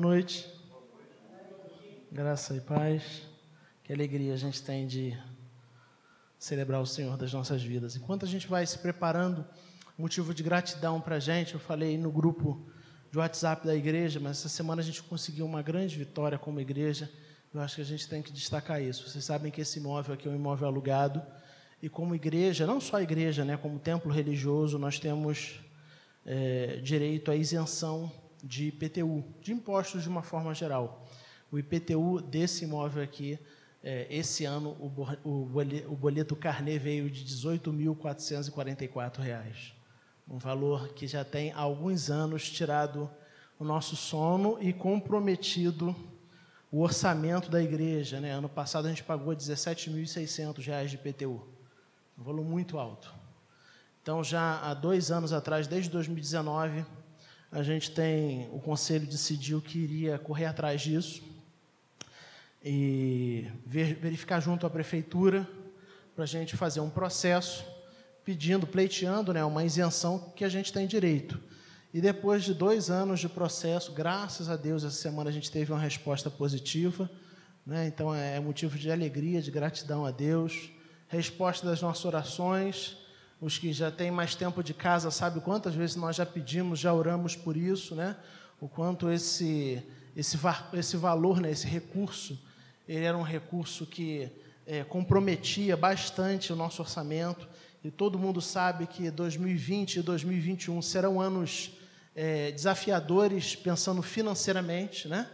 noite. Graça e paz. Que alegria a gente tem de celebrar o Senhor das nossas vidas. Enquanto a gente vai se preparando, motivo de gratidão para a gente, eu falei no grupo de WhatsApp da igreja, mas essa semana a gente conseguiu uma grande vitória como igreja. Eu acho que a gente tem que destacar isso. Vocês sabem que esse imóvel aqui é um imóvel alugado e como igreja, não só igreja, né, como templo religioso, nós temos é, direito à isenção de IPTU, de impostos de uma forma geral. O IPTU desse imóvel aqui, é, esse ano, o, o boleto carnê veio de R$ 18.444, um valor que já tem há alguns anos tirado o nosso sono e comprometido o orçamento da igreja. Né? Ano passado a gente pagou R$ 17.600 de IPTU, um valor muito alto. Então, já há dois anos atrás, desde 2019, a gente tem, o conselho decidiu que iria correr atrás disso e verificar junto à prefeitura para a gente fazer um processo pedindo, pleiteando né, uma isenção que a gente tem direito. E depois de dois anos de processo, graças a Deus, essa semana a gente teve uma resposta positiva. Né? Então é motivo de alegria, de gratidão a Deus. Resposta das nossas orações os que já têm mais tempo de casa sabem quantas vezes nós já pedimos, já oramos por isso, né? O quanto esse esse, esse valor, né, esse recurso, ele era um recurso que é, comprometia bastante o nosso orçamento. E todo mundo sabe que 2020 e 2021 serão anos é, desafiadores pensando financeiramente, né?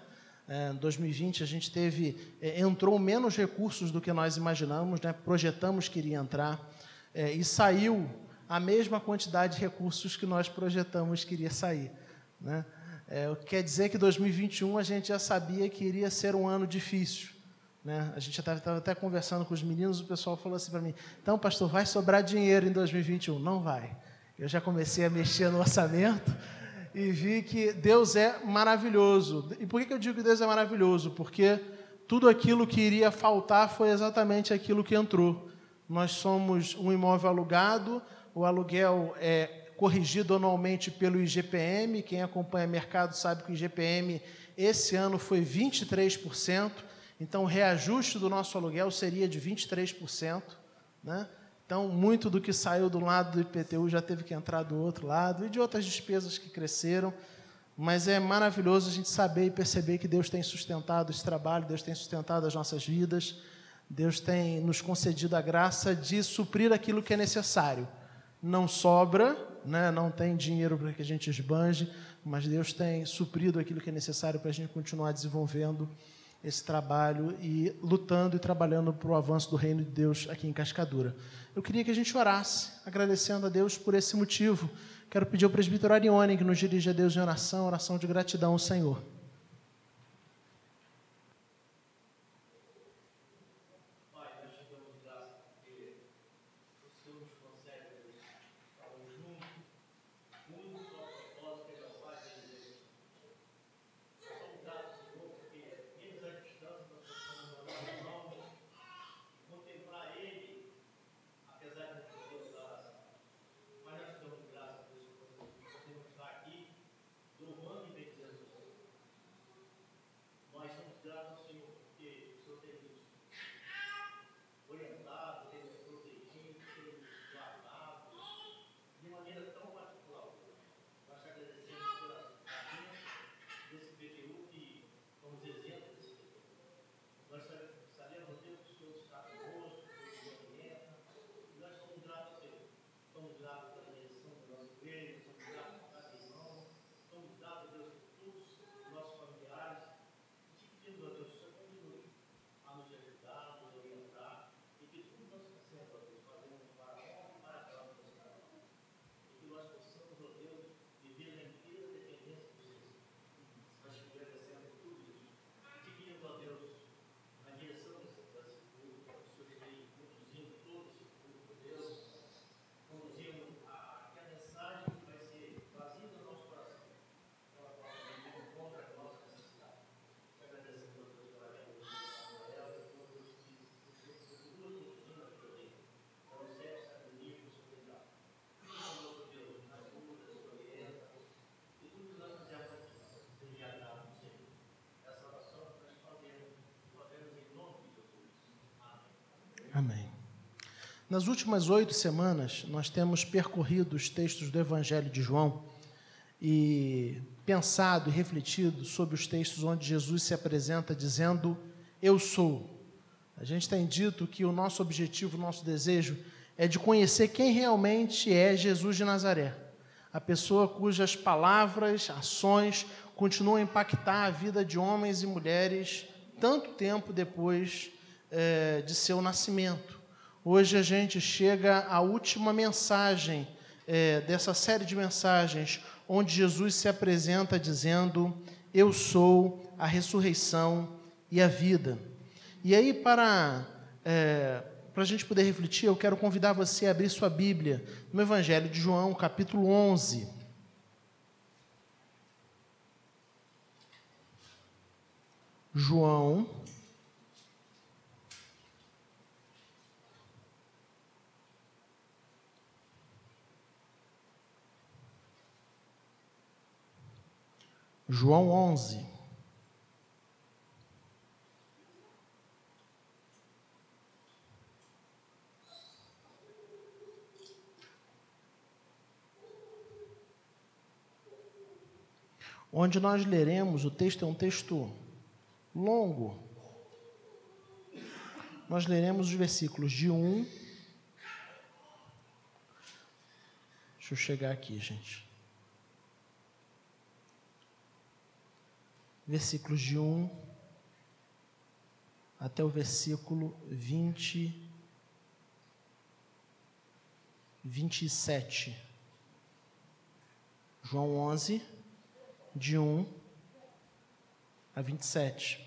É, 2020 a gente teve é, entrou menos recursos do que nós imaginamos, né? Projetamos que iria entrar é, e saiu a mesma quantidade de recursos que nós projetamos que iria sair. Né? É, quer dizer que 2021 a gente já sabia que iria ser um ano difícil. Né? A gente estava até conversando com os meninos, o pessoal falou assim para mim: então, pastor, vai sobrar dinheiro em 2021? Não vai. Eu já comecei a mexer no orçamento e vi que Deus é maravilhoso. E por que eu digo que Deus é maravilhoso? Porque tudo aquilo que iria faltar foi exatamente aquilo que entrou. Nós somos um imóvel alugado, o aluguel é corrigido anualmente pelo IGPM. Quem acompanha mercado sabe que o IGPM esse ano foi 23%, então o reajuste do nosso aluguel seria de 23%. Né? Então, muito do que saiu do lado do IPTU já teve que entrar do outro lado, e de outras despesas que cresceram. Mas é maravilhoso a gente saber e perceber que Deus tem sustentado esse trabalho, Deus tem sustentado as nossas vidas. Deus tem nos concedido a graça de suprir aquilo que é necessário. Não sobra, né? não tem dinheiro para que a gente esbanje, mas Deus tem suprido aquilo que é necessário para a gente continuar desenvolvendo esse trabalho e lutando e trabalhando para o avanço do reino de Deus aqui em Cascadura. Eu queria que a gente orasse, agradecendo a Deus por esse motivo. Quero pedir ao presbítero Arione que nos dirija a Deus em oração, oração de gratidão ao Senhor. Nas últimas oito semanas, nós temos percorrido os textos do Evangelho de João e pensado e refletido sobre os textos onde Jesus se apresenta dizendo: Eu sou. A gente tem dito que o nosso objetivo, o nosso desejo é de conhecer quem realmente é Jesus de Nazaré, a pessoa cujas palavras, ações continuam a impactar a vida de homens e mulheres tanto tempo depois é, de seu nascimento. Hoje a gente chega à última mensagem é, dessa série de mensagens, onde Jesus se apresenta dizendo: Eu sou a ressurreição e a vida. E aí, para, é, para a gente poder refletir, eu quero convidar você a abrir sua Bíblia no Evangelho de João, capítulo 11. João, João 11. Onde nós leremos, o texto é um texto longo. Nós leremos os versículos de 1. Deixa eu chegar aqui, gente. Versículos de 1 até o versículo 20, 27. João 11, de 1 a 27.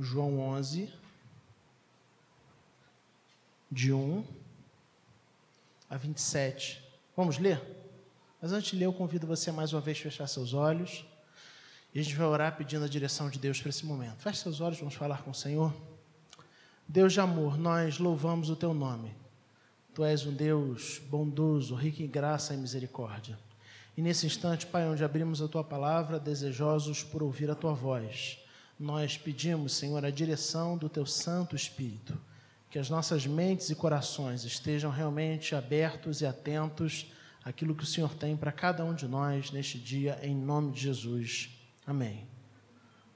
João 11, de 1 a 27. Vamos ler? Mas antes de ler, eu convido você mais uma vez a fechar seus olhos. E a gente vai orar pedindo a direção de Deus para esse momento. Feche seus olhos, vamos falar com o Senhor. Deus de amor, nós louvamos o teu nome. Tu és um Deus bondoso, rico em graça e misericórdia. E nesse instante, Pai, onde abrimos a tua palavra, desejosos por ouvir a tua voz nós pedimos, Senhor, a direção do Teu Santo Espírito, que as nossas mentes e corações estejam realmente abertos e atentos àquilo que o Senhor tem para cada um de nós neste dia, em nome de Jesus. Amém.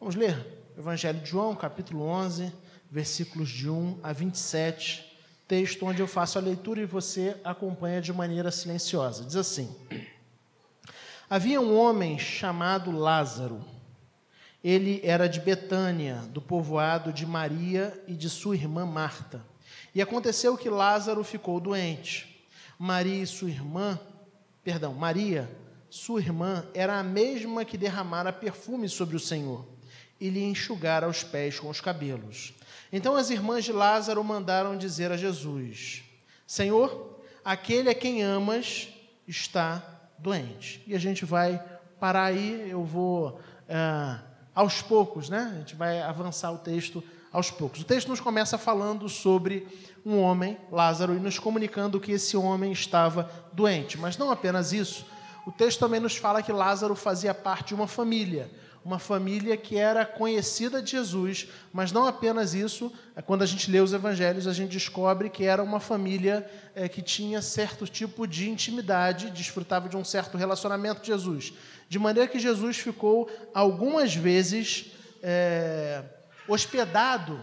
Vamos ler Evangelho de João, capítulo 11, versículos de 1 a 27, texto onde eu faço a leitura e você acompanha de maneira silenciosa. Diz assim: Havia um homem chamado Lázaro ele era de Betânia, do povoado de Maria e de sua irmã Marta. E aconteceu que Lázaro ficou doente. Maria e sua irmã, perdão, Maria, sua irmã, era a mesma que derramara perfume sobre o Senhor e lhe enxugara os pés com os cabelos. Então as irmãs de Lázaro mandaram dizer a Jesus: Senhor, aquele a quem amas está doente. E a gente vai parar aí, eu vou. Uh, aos poucos, né? A gente vai avançar o texto aos poucos. O texto nos começa falando sobre um homem, Lázaro, e nos comunicando que esse homem estava doente. Mas não apenas isso, o texto também nos fala que Lázaro fazia parte de uma família, uma família que era conhecida de Jesus, mas não apenas isso, é quando a gente lê os evangelhos, a gente descobre que era uma família é, que tinha certo tipo de intimidade, desfrutava de um certo relacionamento com Jesus. De maneira que Jesus ficou algumas vezes é, hospedado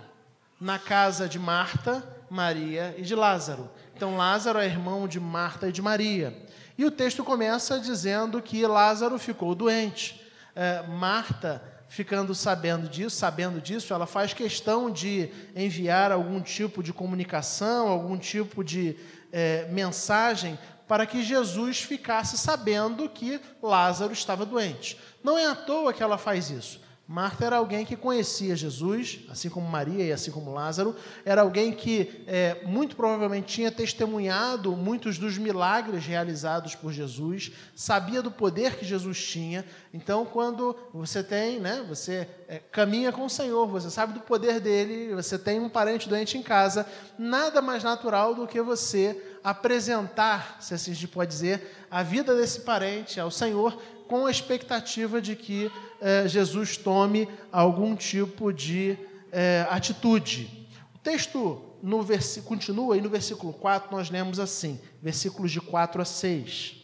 na casa de Marta, Maria e de Lázaro. Então, Lázaro é irmão de Marta e de Maria. E o texto começa dizendo que Lázaro ficou doente. É, Marta, ficando sabendo disso, sabendo disso, ela faz questão de enviar algum tipo de comunicação, algum tipo de é, mensagem para que Jesus ficasse sabendo que Lázaro estava doente. Não é à toa que ela faz isso. Marta era alguém que conhecia Jesus, assim como Maria e assim como Lázaro. Era alguém que é, muito provavelmente tinha testemunhado muitos dos milagres realizados por Jesus, sabia do poder que Jesus tinha. Então, quando você tem, né, você é, caminha com o Senhor, você sabe do poder dele, você tem um parente doente em casa, nada mais natural do que você apresentar, se assim se pode dizer, a vida desse parente ao Senhor com a expectativa de que eh, Jesus tome algum tipo de eh, atitude. O texto no continua e no versículo 4 nós lemos assim, versículos de 4 a 6.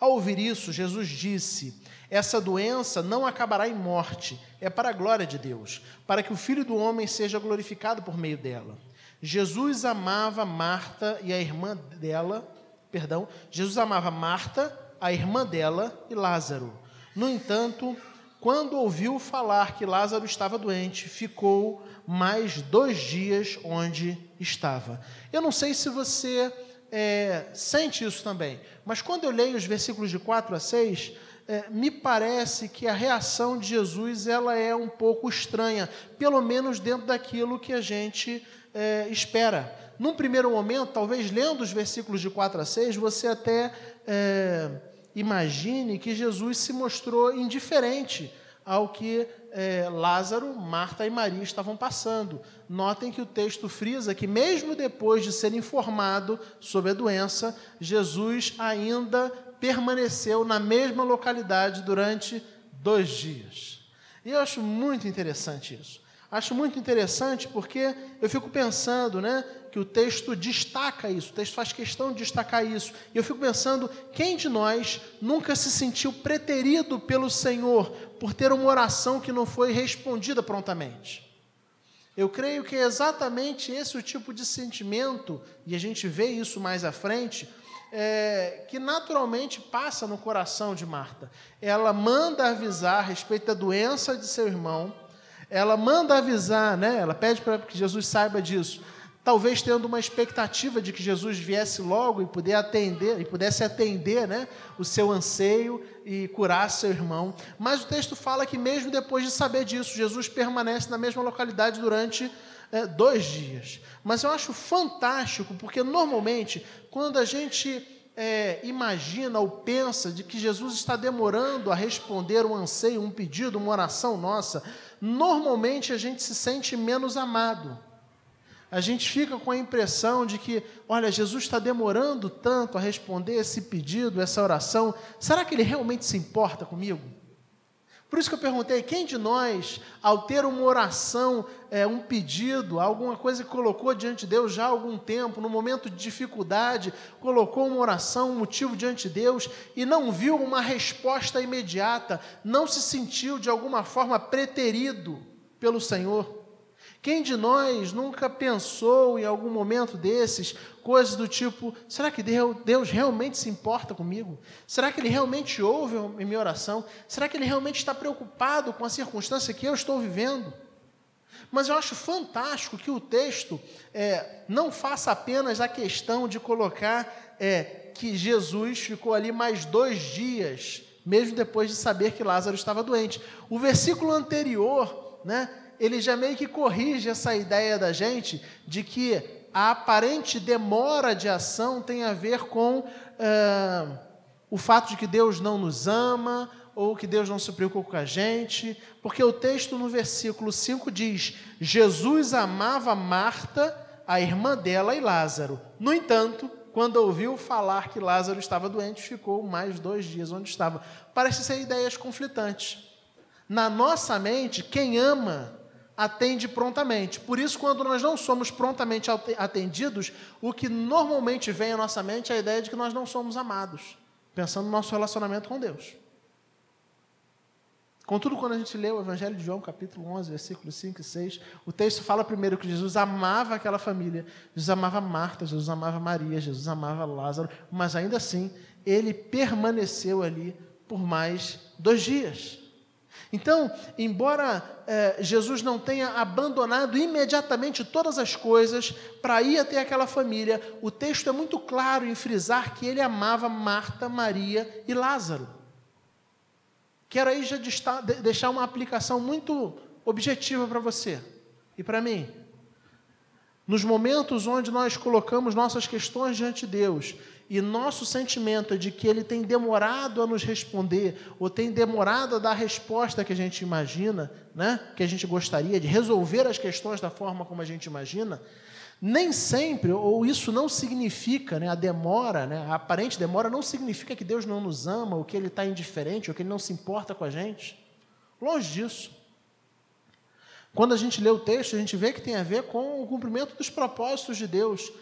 Ao ouvir isso, Jesus disse: Essa doença não acabará em morte, é para a glória de Deus, para que o Filho do Homem seja glorificado por meio dela. Jesus amava Marta e a irmã dela, perdão, Jesus amava Marta, a irmã dela e Lázaro. No entanto, quando ouviu falar que Lázaro estava doente, ficou mais dois dias onde estava. Eu não sei se você é, sente isso também, mas quando eu leio os versículos de 4 a 6, é, me parece que a reação de Jesus ela é um pouco estranha, pelo menos dentro daquilo que a gente é, espera. Num primeiro momento, talvez lendo os versículos de 4 a 6, você até é, imagine que Jesus se mostrou indiferente ao que é, Lázaro, Marta e Maria estavam passando. Notem que o texto frisa que, mesmo depois de ser informado sobre a doença, Jesus ainda permaneceu na mesma localidade durante dois dias. E eu acho muito interessante isso. Acho muito interessante porque eu fico pensando, né, que o texto destaca isso, o texto faz questão de destacar isso. E eu fico pensando, quem de nós nunca se sentiu preterido pelo Senhor por ter uma oração que não foi respondida prontamente? Eu creio que é exatamente esse o tipo de sentimento, e a gente vê isso mais à frente, é, que naturalmente passa no coração de Marta. Ela manda avisar a respeito da doença de seu irmão, ela manda avisar, né? ela pede para que Jesus saiba disso talvez tendo uma expectativa de que Jesus viesse logo e pudesse atender, e pudesse atender né, o seu anseio e curar seu irmão. Mas o texto fala que mesmo depois de saber disso, Jesus permanece na mesma localidade durante é, dois dias. Mas eu acho fantástico, porque normalmente, quando a gente é, imagina ou pensa de que Jesus está demorando a responder um anseio, um pedido, uma oração nossa, normalmente a gente se sente menos amado a gente fica com a impressão de que, olha, Jesus está demorando tanto a responder esse pedido, essa oração, será que ele realmente se importa comigo? Por isso que eu perguntei: quem de nós, ao ter uma oração, é, um pedido, alguma coisa que colocou diante de Deus já há algum tempo, no momento de dificuldade, colocou uma oração, um motivo diante de Deus e não viu uma resposta imediata, não se sentiu de alguma forma preterido pelo Senhor? Quem de nós nunca pensou em algum momento desses coisas do tipo: será que Deus realmente se importa comigo? Será que Ele realmente ouve a minha oração? Será que Ele realmente está preocupado com a circunstância que eu estou vivendo? Mas eu acho fantástico que o texto é, não faça apenas a questão de colocar é, que Jesus ficou ali mais dois dias, mesmo depois de saber que Lázaro estava doente. O versículo anterior, né? Ele já meio que corrige essa ideia da gente de que a aparente demora de ação tem a ver com uh, o fato de que Deus não nos ama ou que Deus não se preocupa com a gente, porque o texto no versículo 5 diz: Jesus amava Marta, a irmã dela e Lázaro. No entanto, quando ouviu falar que Lázaro estava doente, ficou mais dois dias onde estava. Parece ser ideias conflitantes. Na nossa mente, quem ama atende prontamente. Por isso, quando nós não somos prontamente atendidos, o que normalmente vem à nossa mente é a ideia de que nós não somos amados, pensando no nosso relacionamento com Deus. Contudo, quando a gente lê o Evangelho de João, capítulo 11, versículos 5 e 6, o texto fala primeiro que Jesus amava aquela família, Jesus amava Marta, Jesus amava Maria, Jesus amava Lázaro, mas ainda assim, ele permaneceu ali por mais dois dias. Então, embora é, Jesus não tenha abandonado imediatamente todas as coisas para ir até aquela família, o texto é muito claro em frisar que ele amava Marta, Maria e Lázaro. quero aí já deixar uma aplicação muito objetiva para você e para mim. Nos momentos onde nós colocamos nossas questões diante de Deus e nosso sentimento é de que Ele tem demorado a nos responder, ou tem demorado a dar a resposta que a gente imagina, né? que a gente gostaria, de resolver as questões da forma como a gente imagina, nem sempre, ou isso não significa, né, a demora, né, a aparente demora, não significa que Deus não nos ama, ou que Ele está indiferente, ou que Ele não se importa com a gente. Longe disso. Quando a gente lê o texto, a gente vê que tem a ver com o cumprimento dos propósitos de Deus.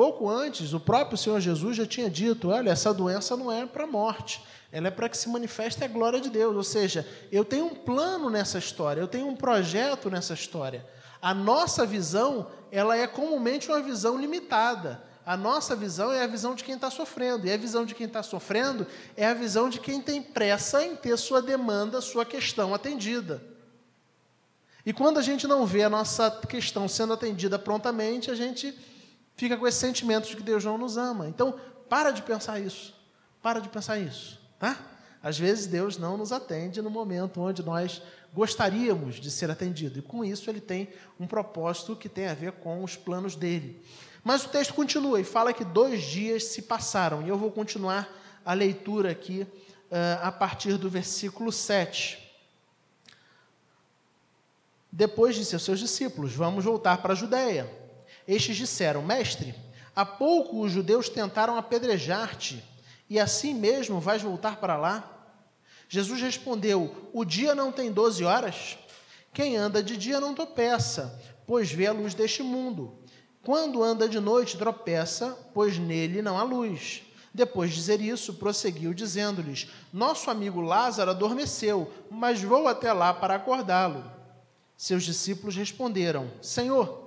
Pouco antes, o próprio Senhor Jesus já tinha dito: olha, essa doença não é para a morte, ela é para que se manifeste a glória de Deus. Ou seja, eu tenho um plano nessa história, eu tenho um projeto nessa história. A nossa visão, ela é comumente uma visão limitada. A nossa visão é a visão de quem está sofrendo, e a visão de quem está sofrendo é a visão de quem tem pressa em ter sua demanda, sua questão atendida. E quando a gente não vê a nossa questão sendo atendida prontamente, a gente fica com esse sentimento de que Deus não nos ama. Então, para de pensar isso. Para de pensar isso, tá? Às vezes Deus não nos atende no momento onde nós gostaríamos de ser atendido. E com isso ele tem um propósito que tem a ver com os planos dele. Mas o texto continua e fala que dois dias se passaram. E eu vou continuar a leitura aqui uh, a partir do versículo 7. Depois disse aos seus discípulos: Vamos voltar para a Judéia. Estes disseram: Mestre, há pouco os judeus tentaram apedrejar-te, e assim mesmo vais voltar para lá? Jesus respondeu: O dia não tem doze horas? Quem anda de dia não tropeça, pois vê a luz deste mundo. Quando anda de noite, tropeça, pois nele não há luz. Depois de dizer isso, prosseguiu, dizendo-lhes: Nosso amigo Lázaro adormeceu, mas vou até lá para acordá-lo. Seus discípulos responderam: Senhor,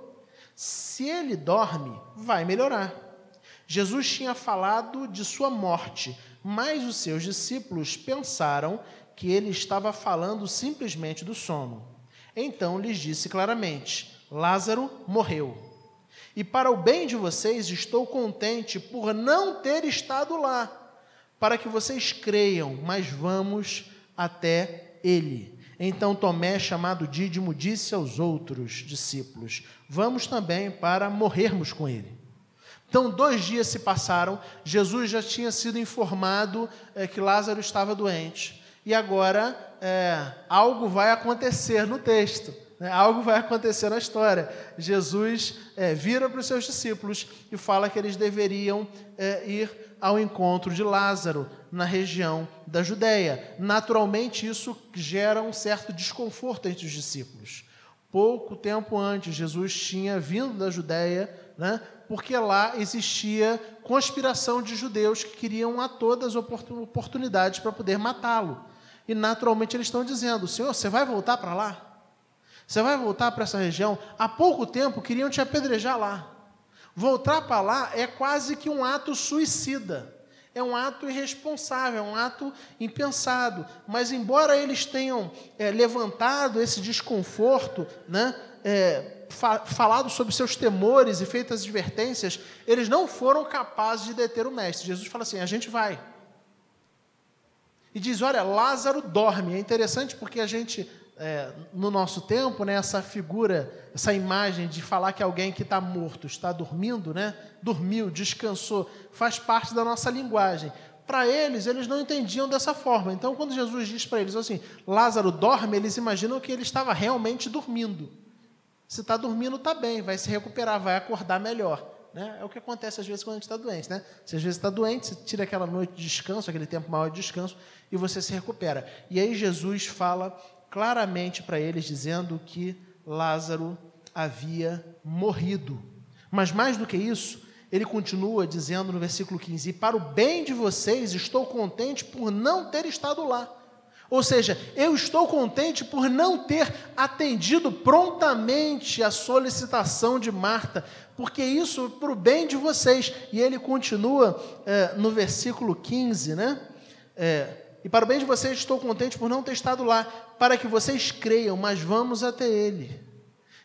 se ele dorme, vai melhorar. Jesus tinha falado de sua morte, mas os seus discípulos pensaram que ele estava falando simplesmente do sono. Então lhes disse claramente: Lázaro morreu. E para o bem de vocês, estou contente por não ter estado lá, para que vocês creiam, mas vamos até ele. Então Tomé, chamado Dídimo, disse aos outros discípulos: Vamos também para morrermos com ele. Então, dois dias se passaram, Jesus já tinha sido informado é, que Lázaro estava doente. E agora é, algo vai acontecer no texto, né? algo vai acontecer na história. Jesus é, vira para os seus discípulos e fala que eles deveriam ir ao encontro de Lázaro na região da Judéia. Naturalmente, isso gera um certo desconforto entre os discípulos. Pouco tempo antes, Jesus tinha vindo da Judéia, né, porque lá existia conspiração de judeus que queriam a todas oportunidades para poder matá-lo. E naturalmente eles estão dizendo: Senhor, você vai voltar para lá? Você vai voltar para essa região? Há pouco tempo queriam te apedrejar lá. Voltar para lá é quase que um ato suicida. É um ato irresponsável, é um ato impensado. Mas, embora eles tenham é, levantado esse desconforto, né, é, fa falado sobre seus temores e feito as advertências, eles não foram capazes de deter o mestre. Jesus fala assim: a gente vai. E diz: olha, Lázaro dorme. É interessante porque a gente é, no nosso tempo, né, essa figura, essa imagem de falar que alguém que está morto está dormindo, né, dormiu, descansou, faz parte da nossa linguagem. Para eles, eles não entendiam dessa forma. Então, quando Jesus diz para eles assim, Lázaro dorme, eles imaginam que ele estava realmente dormindo. Se está dormindo, está bem, vai se recuperar, vai acordar melhor. Né? É o que acontece às vezes quando a gente está doente. Né? Se às vezes está doente, você tira aquela noite de descanso, aquele tempo maior de descanso, e você se recupera. E aí Jesus fala claramente para eles, dizendo que Lázaro havia morrido. Mas mais do que isso, ele continua dizendo no versículo 15: E para o bem de vocês estou contente por não ter estado lá. Ou seja, eu estou contente por não ter atendido prontamente a solicitação de Marta, porque isso é para o bem de vocês. E ele continua é, no versículo 15, né? É, e para o bem de vocês, estou contente por não ter estado lá, para que vocês creiam, mas vamos até Ele.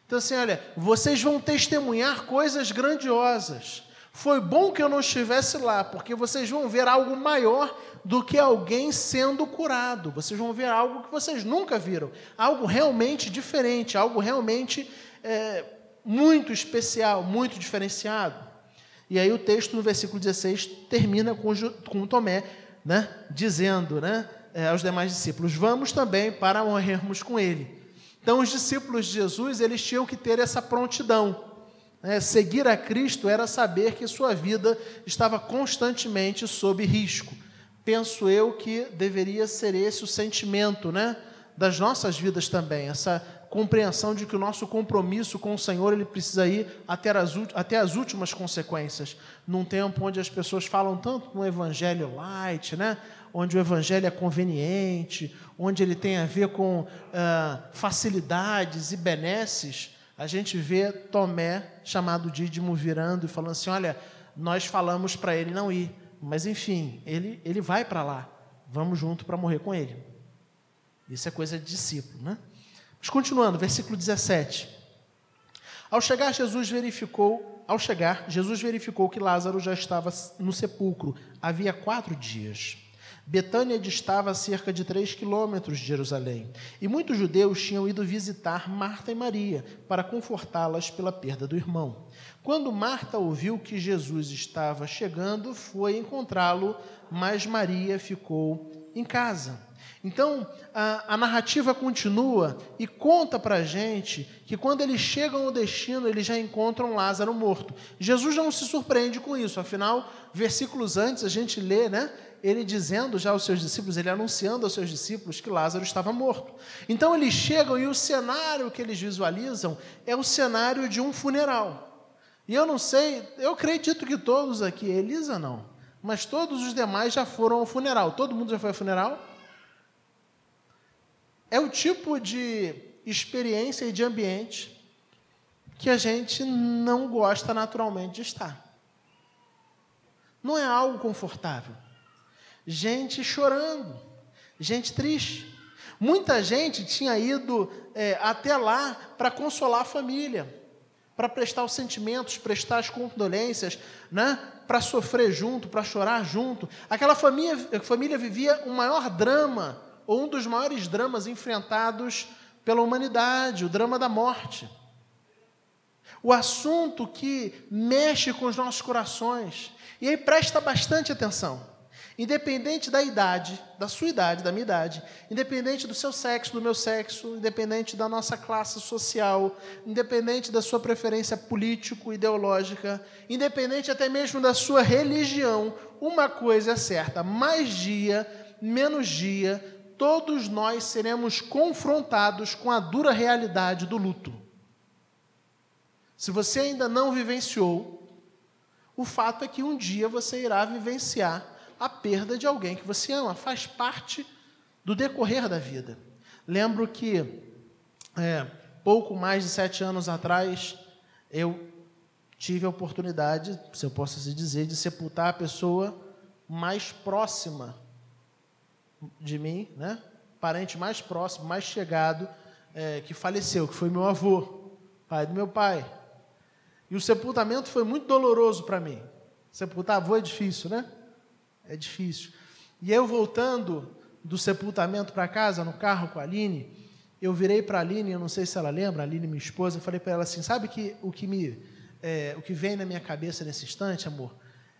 Então, assim, olha, vocês vão testemunhar coisas grandiosas. Foi bom que eu não estivesse lá, porque vocês vão ver algo maior do que alguém sendo curado. Vocês vão ver algo que vocês nunca viram. Algo realmente diferente, algo realmente é, muito especial, muito diferenciado. E aí o texto no versículo 16 termina com, com Tomé, né, dizendo né, é, aos demais discípulos: Vamos também para morrermos com ele. Então, os discípulos de Jesus eles tinham que ter essa prontidão. Né? Seguir a Cristo era saber que sua vida estava constantemente sob risco. Penso eu que deveria ser esse o sentimento né, das nossas vidas também, essa compreensão de que o nosso compromisso com o Senhor ele precisa ir até as, até as últimas consequências. Num tempo onde as pessoas falam tanto no evangelho light, né? onde o evangelho é conveniente, onde ele tem a ver com facilidades e benesses, a gente vê Tomé, chamado Dídimo, virando e falando assim: olha, nós falamos para ele não ir, mas enfim, ele, ele vai para lá, vamos junto para morrer com ele. Isso é coisa de discípulo, né? Mas continuando, versículo 17. Ao chegar, Jesus verificou, ao chegar, Jesus verificou que Lázaro já estava no sepulcro havia quatro dias. Betânia distava a cerca de três quilômetros de Jerusalém, e muitos judeus tinham ido visitar Marta e Maria para confortá-las pela perda do irmão. Quando Marta ouviu que Jesus estava chegando, foi encontrá-lo, mas Maria ficou em casa. Então, a, a narrativa continua e conta para a gente que quando eles chegam ao destino, eles já encontram Lázaro morto. Jesus não se surpreende com isso, afinal, versículos antes a gente lê, né? ele dizendo já aos seus discípulos, ele anunciando aos seus discípulos que Lázaro estava morto. Então eles chegam e o cenário que eles visualizam é o cenário de um funeral. E eu não sei, eu acredito que todos aqui, Elisa não, mas todos os demais já foram ao funeral. Todo mundo já foi ao funeral? É o tipo de experiência e de ambiente que a gente não gosta naturalmente de estar. Não é algo confortável gente chorando, gente triste. Muita gente tinha ido é, até lá para consolar a família, para prestar os sentimentos, prestar as condolências, né? para sofrer junto, para chorar junto. Aquela família, família vivia o maior drama, ou um dos maiores dramas enfrentados pela humanidade, o drama da morte. O assunto que mexe com os nossos corações. E aí presta bastante atenção. Independente da idade, da sua idade, da minha idade, independente do seu sexo, do meu sexo, independente da nossa classe social, independente da sua preferência político-ideológica, independente até mesmo da sua religião, uma coisa é certa: mais dia, menos dia, todos nós seremos confrontados com a dura realidade do luto. Se você ainda não vivenciou, o fato é que um dia você irá vivenciar a perda de alguém que você ama, faz parte do decorrer da vida. Lembro que é, pouco mais de sete anos atrás eu tive a oportunidade, se eu posso assim dizer, de sepultar a pessoa mais próxima de mim, né? parente mais próximo, mais chegado, é, que faleceu, que foi meu avô, pai do meu pai. E o sepultamento foi muito doloroso para mim. Sepultar avô é difícil, né? é difícil. E eu voltando do sepultamento para casa, no carro com a Aline, eu virei para a Aline, eu não sei se ela lembra, a Aline, minha esposa, eu falei para ela assim: sabe que o que me, é, o que vem na minha cabeça nesse instante, amor,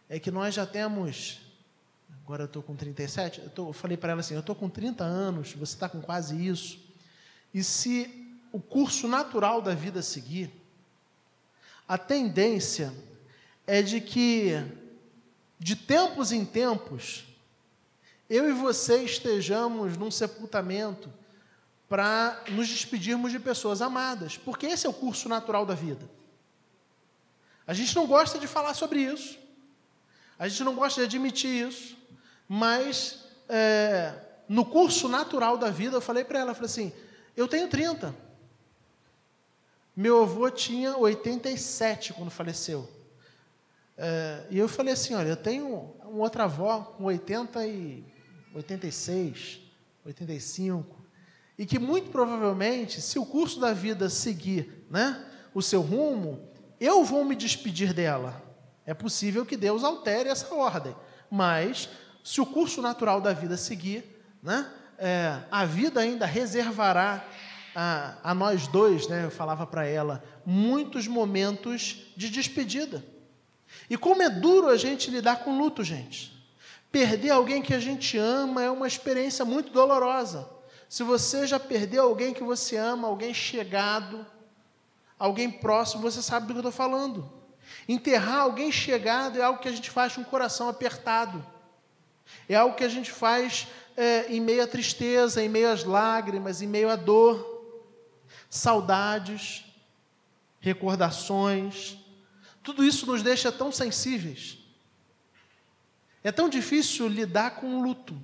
é que nós já temos, agora eu estou com 37, eu, tô, eu falei para ela assim: eu estou com 30 anos, você está com quase isso, e se o curso natural da vida seguir, a tendência é de que de tempos em tempos, eu e você estejamos num sepultamento para nos despedirmos de pessoas amadas, porque esse é o curso natural da vida. A gente não gosta de falar sobre isso, a gente não gosta de admitir isso, mas é, no curso natural da vida, eu falei para ela, eu falei assim, eu tenho 30. Meu avô tinha 87 quando faleceu. É, e eu falei assim, olha, eu tenho uma outra avó com 80 e 86, 85, e que muito provavelmente, se o curso da vida seguir né, o seu rumo, eu vou me despedir dela. É possível que Deus altere essa ordem, mas se o curso natural da vida seguir, né, é, a vida ainda reservará a, a nós dois, né, eu falava para ela, muitos momentos de despedida. E como é duro a gente lidar com luto, gente. Perder alguém que a gente ama é uma experiência muito dolorosa. Se você já perdeu alguém que você ama, alguém chegado, alguém próximo, você sabe do que eu estou falando. Enterrar alguém chegado é algo que a gente faz com o coração apertado. É algo que a gente faz é, em meio à tristeza, em meio às lágrimas, em meio à dor. Saudades, recordações, tudo isso nos deixa tão sensíveis. É tão difícil lidar com o luto.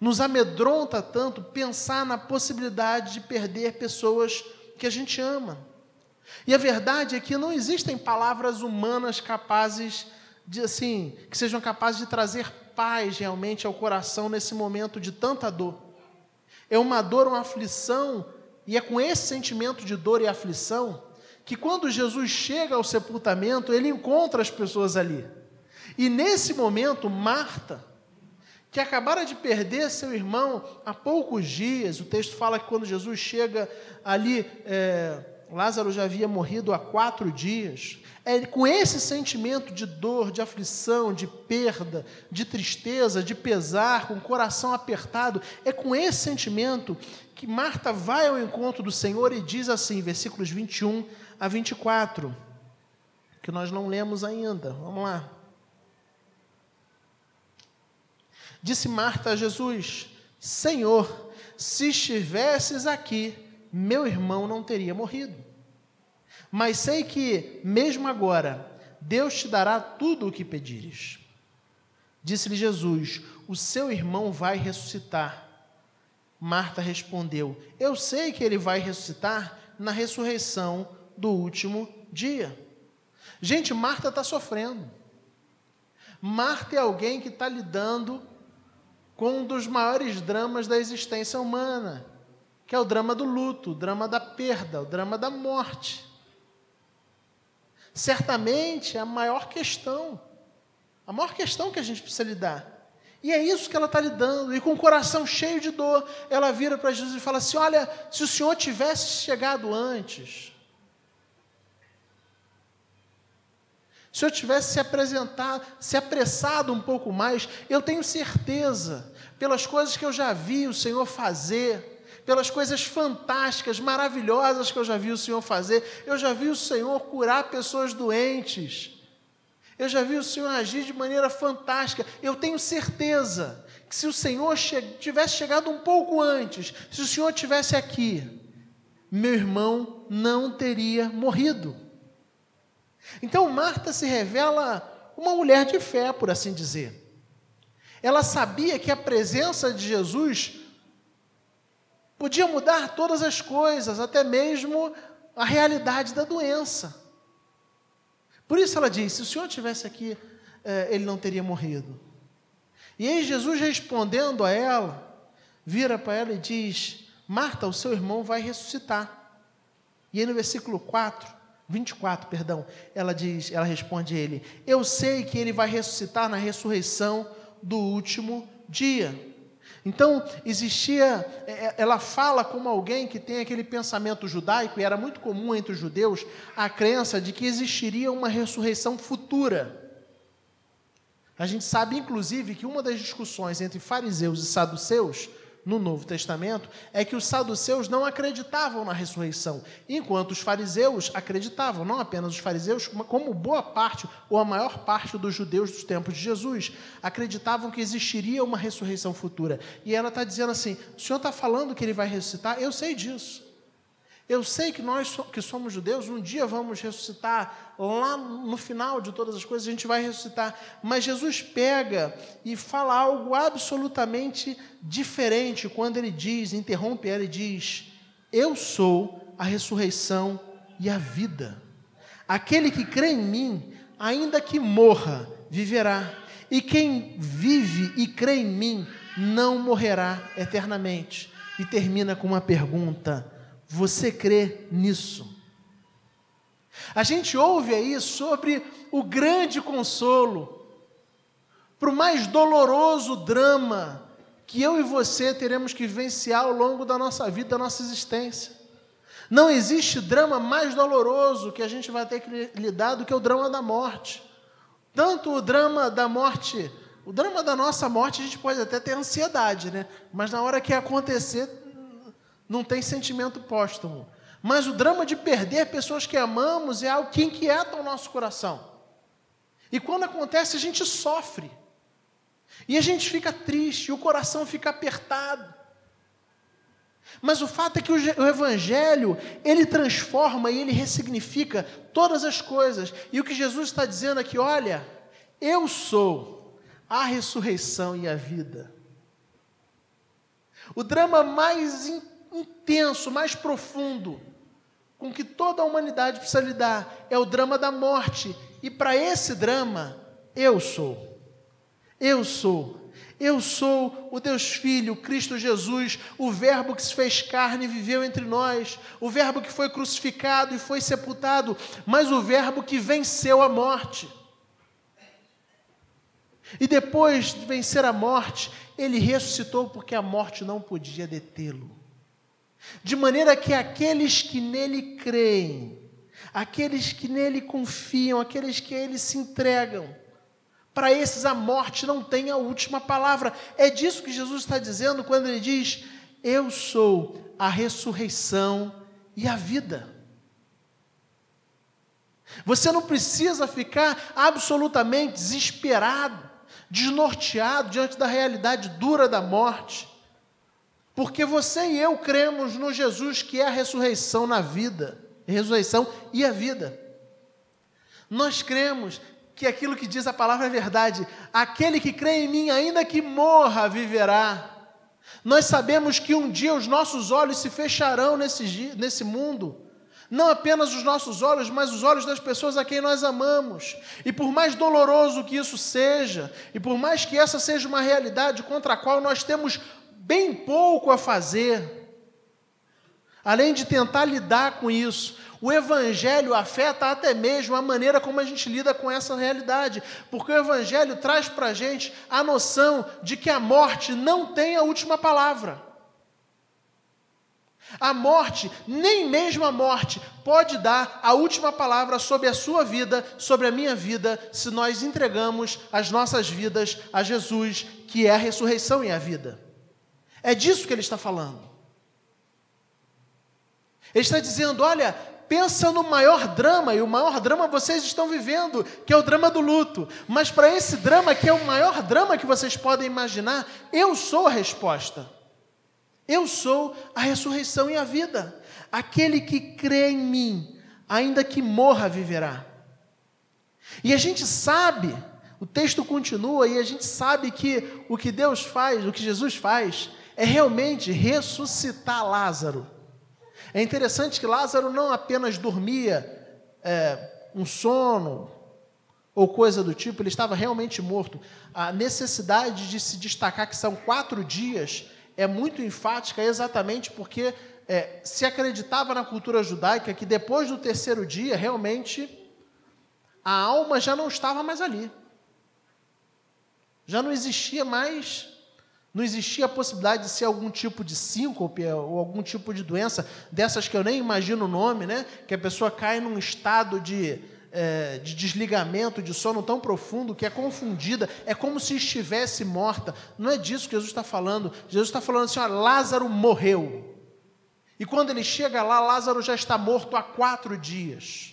Nos amedronta tanto pensar na possibilidade de perder pessoas que a gente ama. E a verdade é que não existem palavras humanas capazes de assim, que sejam capazes de trazer paz realmente ao coração nesse momento de tanta dor. É uma dor, uma aflição, e é com esse sentimento de dor e aflição que quando Jesus chega ao sepultamento, ele encontra as pessoas ali. E nesse momento, Marta, que acabara de perder seu irmão há poucos dias, o texto fala que quando Jesus chega ali, é, Lázaro já havia morrido há quatro dias. É com esse sentimento de dor, de aflição, de perda, de tristeza, de pesar, com o coração apertado, é com esse sentimento que Marta vai ao encontro do Senhor e diz assim, versículos 21 a 24, que nós não lemos ainda. Vamos lá. Disse Marta a Jesus: Senhor, se estivesses aqui, meu irmão não teria morrido. Mas sei que, mesmo agora, Deus te dará tudo o que pedires. Disse-lhe Jesus: O seu irmão vai ressuscitar. Marta respondeu: Eu sei que ele vai ressuscitar na ressurreição do último dia. Gente, Marta está sofrendo. Marta é alguém que está lidando com um dos maiores dramas da existência humana, que é o drama do luto, o drama da perda, o drama da morte. Certamente é a maior questão, a maior questão que a gente precisa lidar. E é isso que ela está lidando, e com o coração cheio de dor, ela vira para Jesus e fala assim: Olha, se o Senhor tivesse chegado antes, Se eu tivesse se apresentado, se apressado um pouco mais, eu tenho certeza, pelas coisas que eu já vi o Senhor fazer, pelas coisas fantásticas, maravilhosas que eu já vi o Senhor fazer, eu já vi o Senhor curar pessoas doentes, eu já vi o Senhor agir de maneira fantástica. Eu tenho certeza que se o Senhor che tivesse chegado um pouco antes, se o Senhor tivesse aqui, meu irmão não teria morrido. Então Marta se revela uma mulher de fé, por assim dizer. Ela sabia que a presença de Jesus podia mudar todas as coisas, até mesmo a realidade da doença. Por isso ela disse: se o Senhor tivesse aqui, eh, ele não teria morrido. E aí Jesus respondendo a ela, vira para ela e diz: Marta, o seu irmão vai ressuscitar. E aí no versículo 4, 24, perdão, ela diz, ela responde a ele: Eu sei que ele vai ressuscitar na ressurreição do último dia. Então, existia, é, é, ela fala como alguém que tem aquele pensamento judaico, e era muito comum entre os judeus a crença de que existiria uma ressurreição futura. A gente sabe, inclusive, que uma das discussões entre fariseus e saduceus no Novo Testamento é que os saduceus não acreditavam na ressurreição, enquanto os fariseus acreditavam, não apenas os fariseus, como boa parte ou a maior parte dos judeus dos tempos de Jesus, acreditavam que existiria uma ressurreição futura. E ela está dizendo assim: o Senhor está falando que ele vai ressuscitar? Eu sei disso. Eu sei que nós que somos judeus, um dia vamos ressuscitar, lá no final de todas as coisas a gente vai ressuscitar. Mas Jesus pega e fala algo absolutamente diferente quando ele diz, interrompe ela e diz: Eu sou a ressurreição e a vida. Aquele que crê em mim, ainda que morra, viverá. E quem vive e crê em mim, não morrerá eternamente. E termina com uma pergunta: você crê nisso? A gente ouve aí sobre o grande consolo, para o mais doloroso drama que eu e você teremos que vivenciar ao longo da nossa vida, da nossa existência. Não existe drama mais doloroso que a gente vai ter que lidar do que o drama da morte. Tanto o drama da morte, o drama da nossa morte, a gente pode até ter ansiedade, né? Mas na hora que acontecer, não tem sentimento póstumo. Mas o drama de perder pessoas que amamos é algo que inquieta o nosso coração. E quando acontece, a gente sofre. E a gente fica triste, o coração fica apertado. Mas o fato é que o Evangelho, ele transforma e ele ressignifica todas as coisas. E o que Jesus está dizendo aqui, olha, eu sou a ressurreição e a vida. O drama mais intenso, mais profundo, com que toda a humanidade precisa lidar, é o drama da morte. E para esse drama, eu sou. Eu sou eu sou o Deus Filho, Cristo Jesus, o Verbo que se fez carne e viveu entre nós, o Verbo que foi crucificado e foi sepultado, mas o Verbo que venceu a morte. E depois de vencer a morte, ele ressuscitou porque a morte não podia detê-lo. De maneira que aqueles que nele creem, aqueles que nele confiam, aqueles que a ele se entregam, para esses, a morte não tem a última palavra. É disso que Jesus está dizendo quando ele diz: Eu sou a ressurreição e a vida. Você não precisa ficar absolutamente desesperado, desnorteado diante da realidade dura da morte, porque você e eu cremos no Jesus que é a ressurreição na vida, ressurreição e a vida. Nós cremos que aquilo que diz a palavra é verdade. Aquele que crê em mim, ainda que morra, viverá. Nós sabemos que um dia os nossos olhos se fecharão nesse, nesse mundo. Não apenas os nossos olhos, mas os olhos das pessoas a quem nós amamos. E por mais doloroso que isso seja, e por mais que essa seja uma realidade contra a qual nós temos bem pouco a fazer, além de tentar lidar com isso, o Evangelho afeta até mesmo a maneira como a gente lida com essa realidade, porque o Evangelho traz para a gente a noção de que a morte não tem a última palavra. A morte, nem mesmo a morte, pode dar a última palavra sobre a sua vida, sobre a minha vida, se nós entregamos as nossas vidas a Jesus, que é a ressurreição e a vida. É disso que ele está falando. Ele está dizendo: olha, pensa no maior drama, e o maior drama vocês estão vivendo, que é o drama do luto. Mas para esse drama, que é o maior drama que vocês podem imaginar, eu sou a resposta. Eu sou a ressurreição e a vida. Aquele que crê em mim, ainda que morra, viverá. E a gente sabe, o texto continua, e a gente sabe que o que Deus faz, o que Jesus faz, é realmente ressuscitar Lázaro. É interessante que Lázaro não apenas dormia é, um sono ou coisa do tipo, ele estava realmente morto. A necessidade de se destacar que são quatro dias é muito enfática, exatamente porque é, se acreditava na cultura judaica que depois do terceiro dia, realmente, a alma já não estava mais ali. Já não existia mais não existia a possibilidade de ser algum tipo de síncope ou algum tipo de doença, dessas que eu nem imagino o nome, né? que a pessoa cai num estado de, é, de desligamento, de sono tão profundo que é confundida, é como se estivesse morta. Não é disso que Jesus está falando. Jesus está falando assim: ó, Lázaro morreu. E quando ele chega lá, Lázaro já está morto há quatro dias.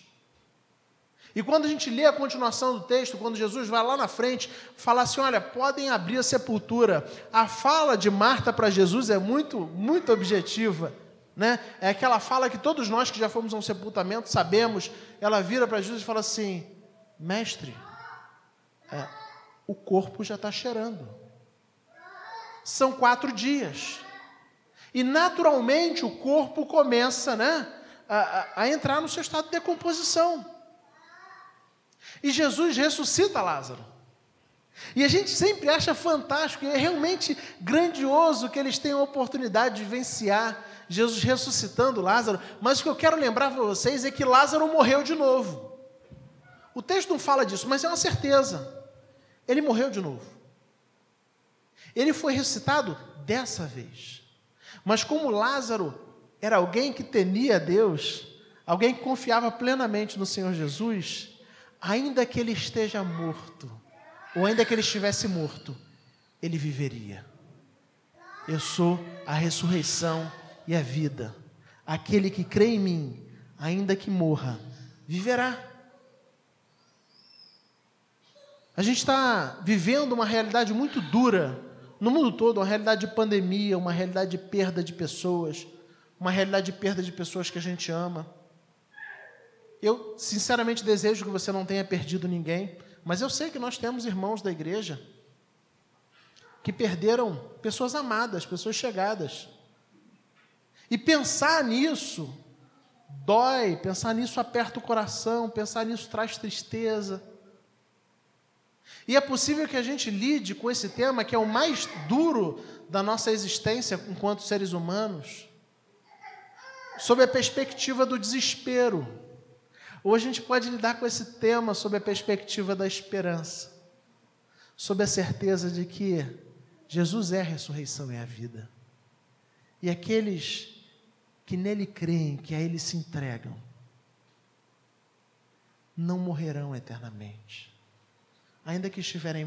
E quando a gente lê a continuação do texto, quando Jesus vai lá na frente, fala assim: olha, podem abrir a sepultura. A fala de Marta para Jesus é muito, muito objetiva. Né? É aquela fala que todos nós que já fomos a um sepultamento sabemos. Ela vira para Jesus e fala assim: Mestre, é, o corpo já está cheirando. São quatro dias. E naturalmente o corpo começa né, a, a, a entrar no seu estado de decomposição. E Jesus ressuscita Lázaro. E a gente sempre acha fantástico, e é realmente grandioso que eles tenham a oportunidade de vivenciar, Jesus ressuscitando Lázaro, mas o que eu quero lembrar para vocês é que Lázaro morreu de novo. O texto não fala disso, mas é uma certeza. Ele morreu de novo. Ele foi ressuscitado dessa vez. Mas como Lázaro era alguém que temia Deus, alguém que confiava plenamente no Senhor Jesus, ainda que ele esteja morto, ou ainda que ele estivesse morto, ele viveria. Eu sou a ressurreição e a vida. Aquele que crê em mim, ainda que morra, viverá. A gente está vivendo uma realidade muito dura no mundo todo, uma realidade de pandemia, uma realidade de perda de pessoas, uma realidade de perda de pessoas que a gente ama. Eu, sinceramente, desejo que você não tenha perdido ninguém, mas eu sei que nós temos irmãos da igreja que perderam pessoas amadas, pessoas chegadas. E pensar nisso dói, pensar nisso aperta o coração, pensar nisso traz tristeza. E é possível que a gente lide com esse tema que é o mais duro da nossa existência enquanto seres humanos, sob a perspectiva do desespero. Ou a gente pode lidar com esse tema sob a perspectiva da esperança, sob a certeza de que Jesus é a ressurreição e a vida. E aqueles que nele creem, que a ele se entregam, não morrerão eternamente. Ainda que estiverem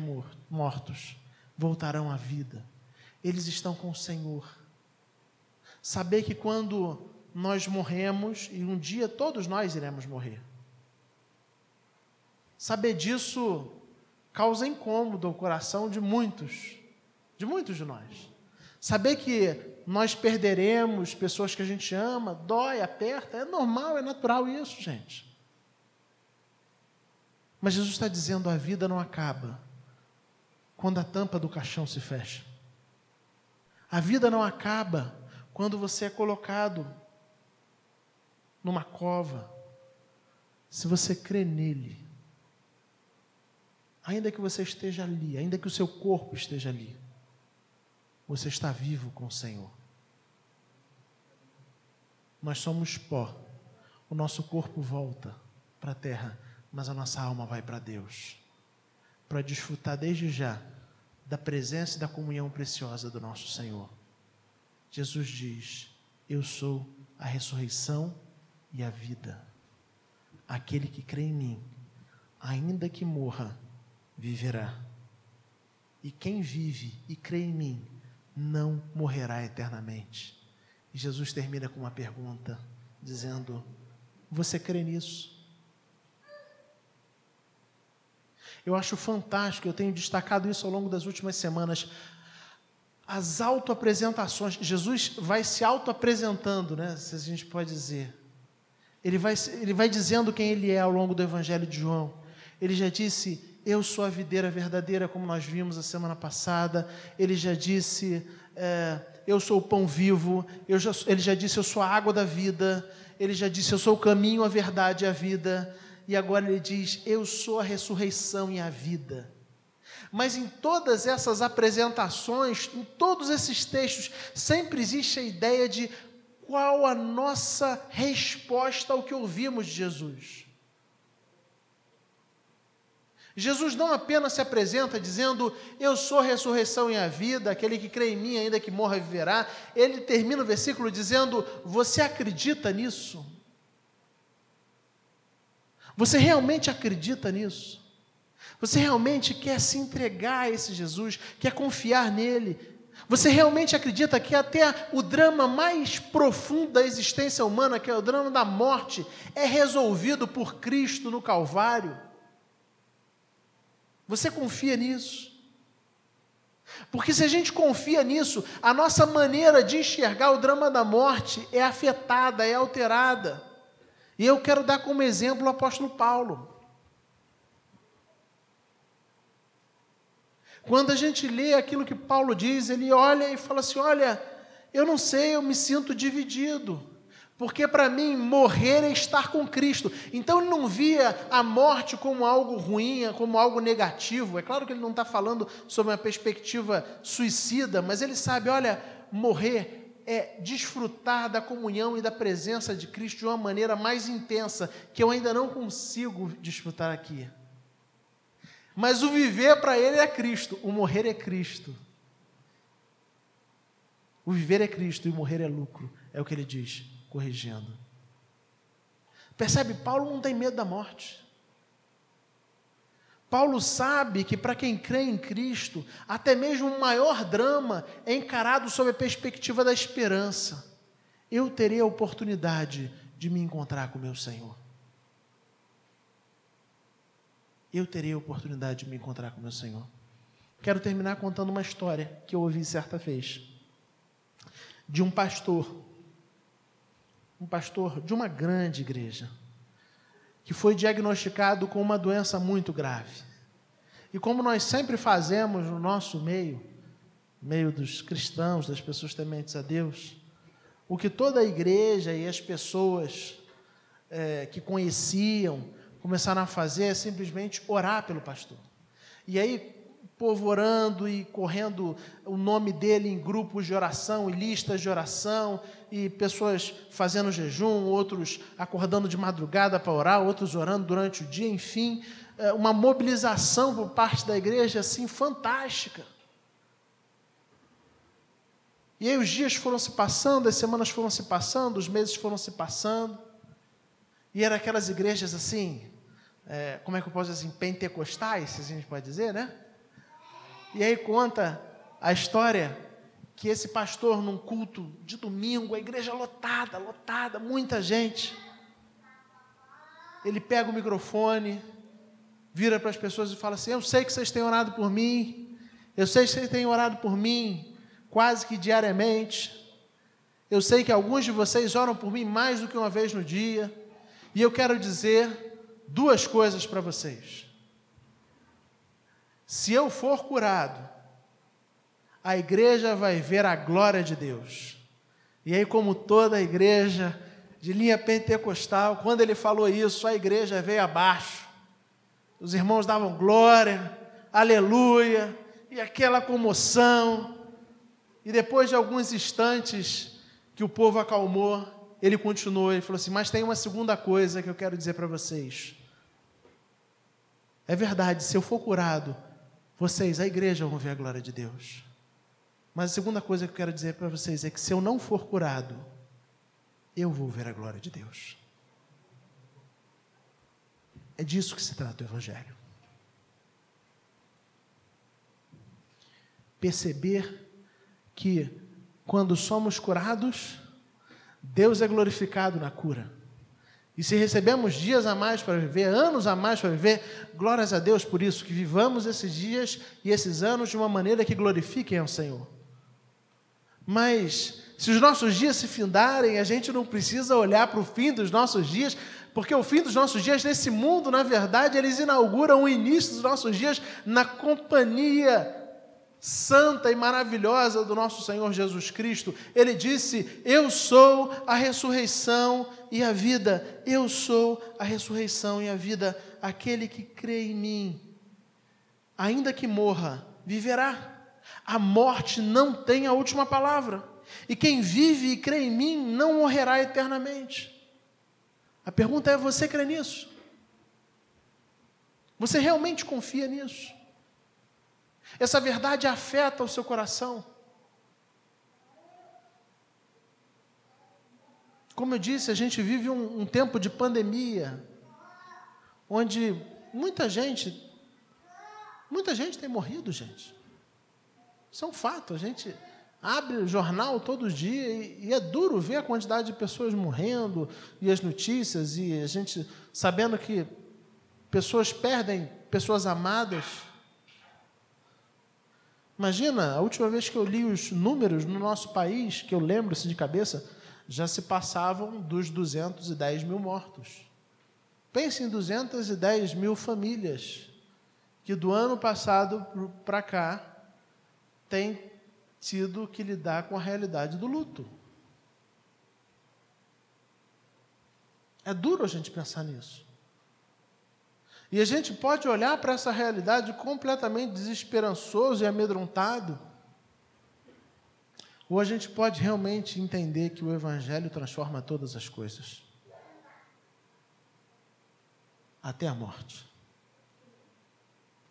mortos, voltarão à vida. Eles estão com o Senhor. Saber que quando nós morremos, e um dia todos nós iremos morrer. Saber disso causa incômodo ao coração de muitos, de muitos de nós. Saber que nós perderemos pessoas que a gente ama, dói, aperta, é normal, é natural isso, gente. Mas Jesus está dizendo: a vida não acaba quando a tampa do caixão se fecha. A vida não acaba quando você é colocado numa cova, se você crê nele, ainda que você esteja ali, ainda que o seu corpo esteja ali, você está vivo com o Senhor. Nós somos pó, o nosso corpo volta para a terra, mas a nossa alma vai para Deus, para desfrutar desde já da presença e da comunhão preciosa do nosso Senhor. Jesus diz: Eu sou a ressurreição e a vida. Aquele que crê em mim, ainda que morra, viverá. E quem vive e crê em mim, não morrerá eternamente. E Jesus termina com uma pergunta, dizendo: Você crê nisso? Eu acho fantástico, eu tenho destacado isso ao longo das últimas semanas. As autoapresentações, Jesus vai se autoapresentando, né? Se a gente pode dizer. Ele vai, ele vai dizendo quem ele é ao longo do Evangelho de João. Ele já disse: Eu sou a videira verdadeira, como nós vimos a semana passada. Ele já disse: é, Eu sou o pão vivo. Já, ele já disse: Eu sou a água da vida. Ele já disse: Eu sou o caminho, a verdade e a vida. E agora ele diz: Eu sou a ressurreição e a vida. Mas em todas essas apresentações, em todos esses textos, sempre existe a ideia de qual a nossa resposta ao que ouvimos de Jesus. Jesus não apenas se apresenta dizendo, Eu sou a ressurreição e a vida, aquele que crê em mim, ainda que morra, viverá. Ele termina o versículo dizendo: Você acredita nisso? Você realmente acredita nisso? Você realmente quer se entregar a esse Jesus, quer confiar nele, você realmente acredita que até o drama mais profundo da existência humana, que é o drama da morte, é resolvido por Cristo no Calvário? Você confia nisso? Porque se a gente confia nisso, a nossa maneira de enxergar o drama da morte é afetada, é alterada. E eu quero dar como exemplo o apóstolo Paulo. Quando a gente lê aquilo que Paulo diz, ele olha e fala assim: Olha, eu não sei, eu me sinto dividido, porque para mim morrer é estar com Cristo. Então ele não via a morte como algo ruim, como algo negativo. É claro que ele não está falando sobre uma perspectiva suicida, mas ele sabe: olha, morrer é desfrutar da comunhão e da presença de Cristo de uma maneira mais intensa, que eu ainda não consigo desfrutar aqui. Mas o viver para ele é Cristo, o morrer é Cristo. O viver é Cristo e o morrer é lucro, é o que ele diz, corrigindo. Percebe? Paulo não tem medo da morte. Paulo sabe que para quem crê em Cristo, até mesmo o maior drama é encarado sob a perspectiva da esperança. Eu terei a oportunidade de me encontrar com meu Senhor. Eu terei a oportunidade de me encontrar com meu Senhor. Quero terminar contando uma história que eu ouvi certa vez de um pastor, um pastor de uma grande igreja que foi diagnosticado com uma doença muito grave. E como nós sempre fazemos no nosso meio, meio dos cristãos, das pessoas tementes a Deus, o que toda a igreja e as pessoas é, que conheciam começaram a fazer é simplesmente orar pelo pastor. E aí povo orando e correndo o nome dele em grupos de oração e listas de oração, e pessoas fazendo jejum, outros acordando de madrugada para orar, outros orando durante o dia, enfim, é, uma mobilização por parte da igreja assim fantástica. E aí os dias foram se passando, as semanas foram se passando, os meses foram se passando, e eram aquelas igrejas assim, é, como é que eu posso dizer assim, pentecostais, se a gente pode dizer, né? E aí conta a história que esse pastor, num culto de domingo, a igreja lotada, lotada, muita gente. Ele pega o microfone, vira para as pessoas e fala assim: Eu sei que vocês têm orado por mim, eu sei que vocês têm orado por mim quase que diariamente. Eu sei que alguns de vocês oram por mim mais do que uma vez no dia, e eu quero dizer duas coisas para vocês. Se eu for curado, a igreja vai ver a glória de Deus. E aí, como toda a igreja de linha pentecostal, quando ele falou isso, a igreja veio abaixo. Os irmãos davam glória, aleluia, e aquela comoção. E depois de alguns instantes que o povo acalmou, ele continuou, ele falou assim: Mas tem uma segunda coisa que eu quero dizer para vocês. É verdade, se eu for curado, vocês, a igreja, vão ver a glória de Deus. Mas a segunda coisa que eu quero dizer para vocês é que se eu não for curado, eu vou ver a glória de Deus. É disso que se trata o Evangelho. Perceber que quando somos curados, Deus é glorificado na cura. E se recebemos dias a mais para viver, anos a mais para viver, glórias a Deus por isso, que vivamos esses dias e esses anos de uma maneira que glorifiquem ao Senhor. Mas, se os nossos dias se findarem, a gente não precisa olhar para o fim dos nossos dias, porque o fim dos nossos dias nesse mundo, na verdade, eles inauguram o início dos nossos dias na companhia santa e maravilhosa do nosso Senhor Jesus Cristo. Ele disse: Eu sou a ressurreição e a vida. Eu sou a ressurreição e a vida. Aquele que crê em mim, ainda que morra, viverá. A morte não tem a última palavra. E quem vive e crê em mim não morrerá eternamente. A pergunta é: você crê nisso? Você realmente confia nisso? Essa verdade afeta o seu coração. Como eu disse, a gente vive um, um tempo de pandemia, onde muita gente, muita gente tem morrido, gente. Isso é um fato. A gente abre o jornal todo dia e, e, é duro ver a quantidade de pessoas morrendo e as notícias e a gente sabendo que pessoas perdem pessoas amadas. Imagina, a última vez que eu li os números no nosso país, que eu lembro-se de cabeça, já se passavam dos 210 mil mortos. Pense em 210 mil famílias que do ano passado para cá têm tido que lidar com a realidade do luto. É duro a gente pensar nisso. E a gente pode olhar para essa realidade completamente desesperançoso e amedrontado. ou a gente pode realmente entender que o Evangelho transforma todas as coisas, até a morte.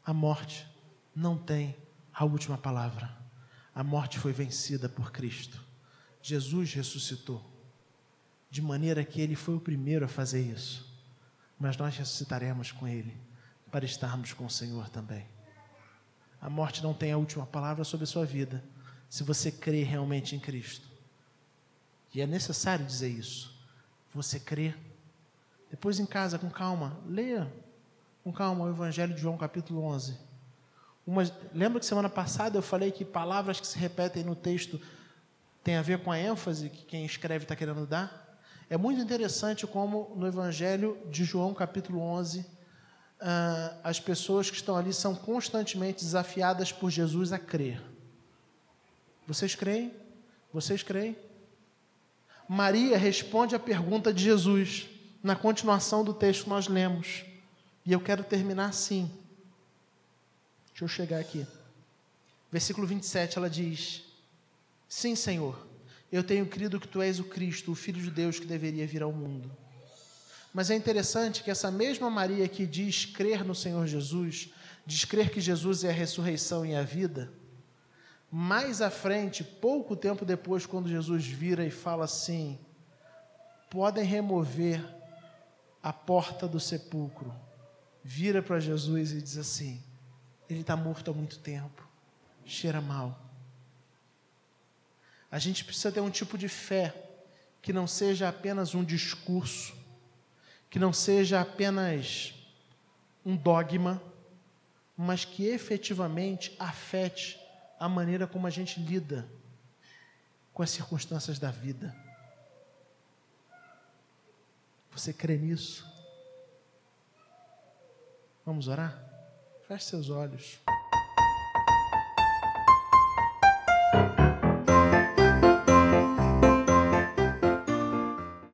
A morte não tem a última palavra. A morte foi vencida por Cristo. Jesus ressuscitou, de maneira que ele foi o primeiro a fazer isso. Mas nós ressuscitaremos com ele, para estarmos com o Senhor também. A morte não tem a última palavra sobre a sua vida, se você crê realmente em Cristo. E é necessário dizer isso. Você crê. Depois em casa, com calma, leia com calma o Evangelho de João, capítulo 11. Uma, lembra que semana passada eu falei que palavras que se repetem no texto têm a ver com a ênfase que quem escreve está querendo dar? É muito interessante como no Evangelho de João, capítulo 11, ah, as pessoas que estão ali são constantemente desafiadas por Jesus a crer. Vocês creem? Vocês creem? Maria responde à pergunta de Jesus na continuação do texto nós lemos. E eu quero terminar assim. Deixa eu chegar aqui. Versículo 27, ela diz: Sim, Senhor, eu tenho crido que tu és o Cristo, o Filho de Deus que deveria vir ao mundo. Mas é interessante que essa mesma Maria que diz crer no Senhor Jesus, diz crer que Jesus é a ressurreição e a vida, mais à frente, pouco tempo depois, quando Jesus vira e fala assim: podem remover a porta do sepulcro, vira para Jesus e diz assim: ele está morto há muito tempo, cheira mal. A gente precisa ter um tipo de fé que não seja apenas um discurso, que não seja apenas um dogma, mas que efetivamente afete a maneira como a gente lida com as circunstâncias da vida. Você crê nisso? Vamos orar? Feche seus olhos.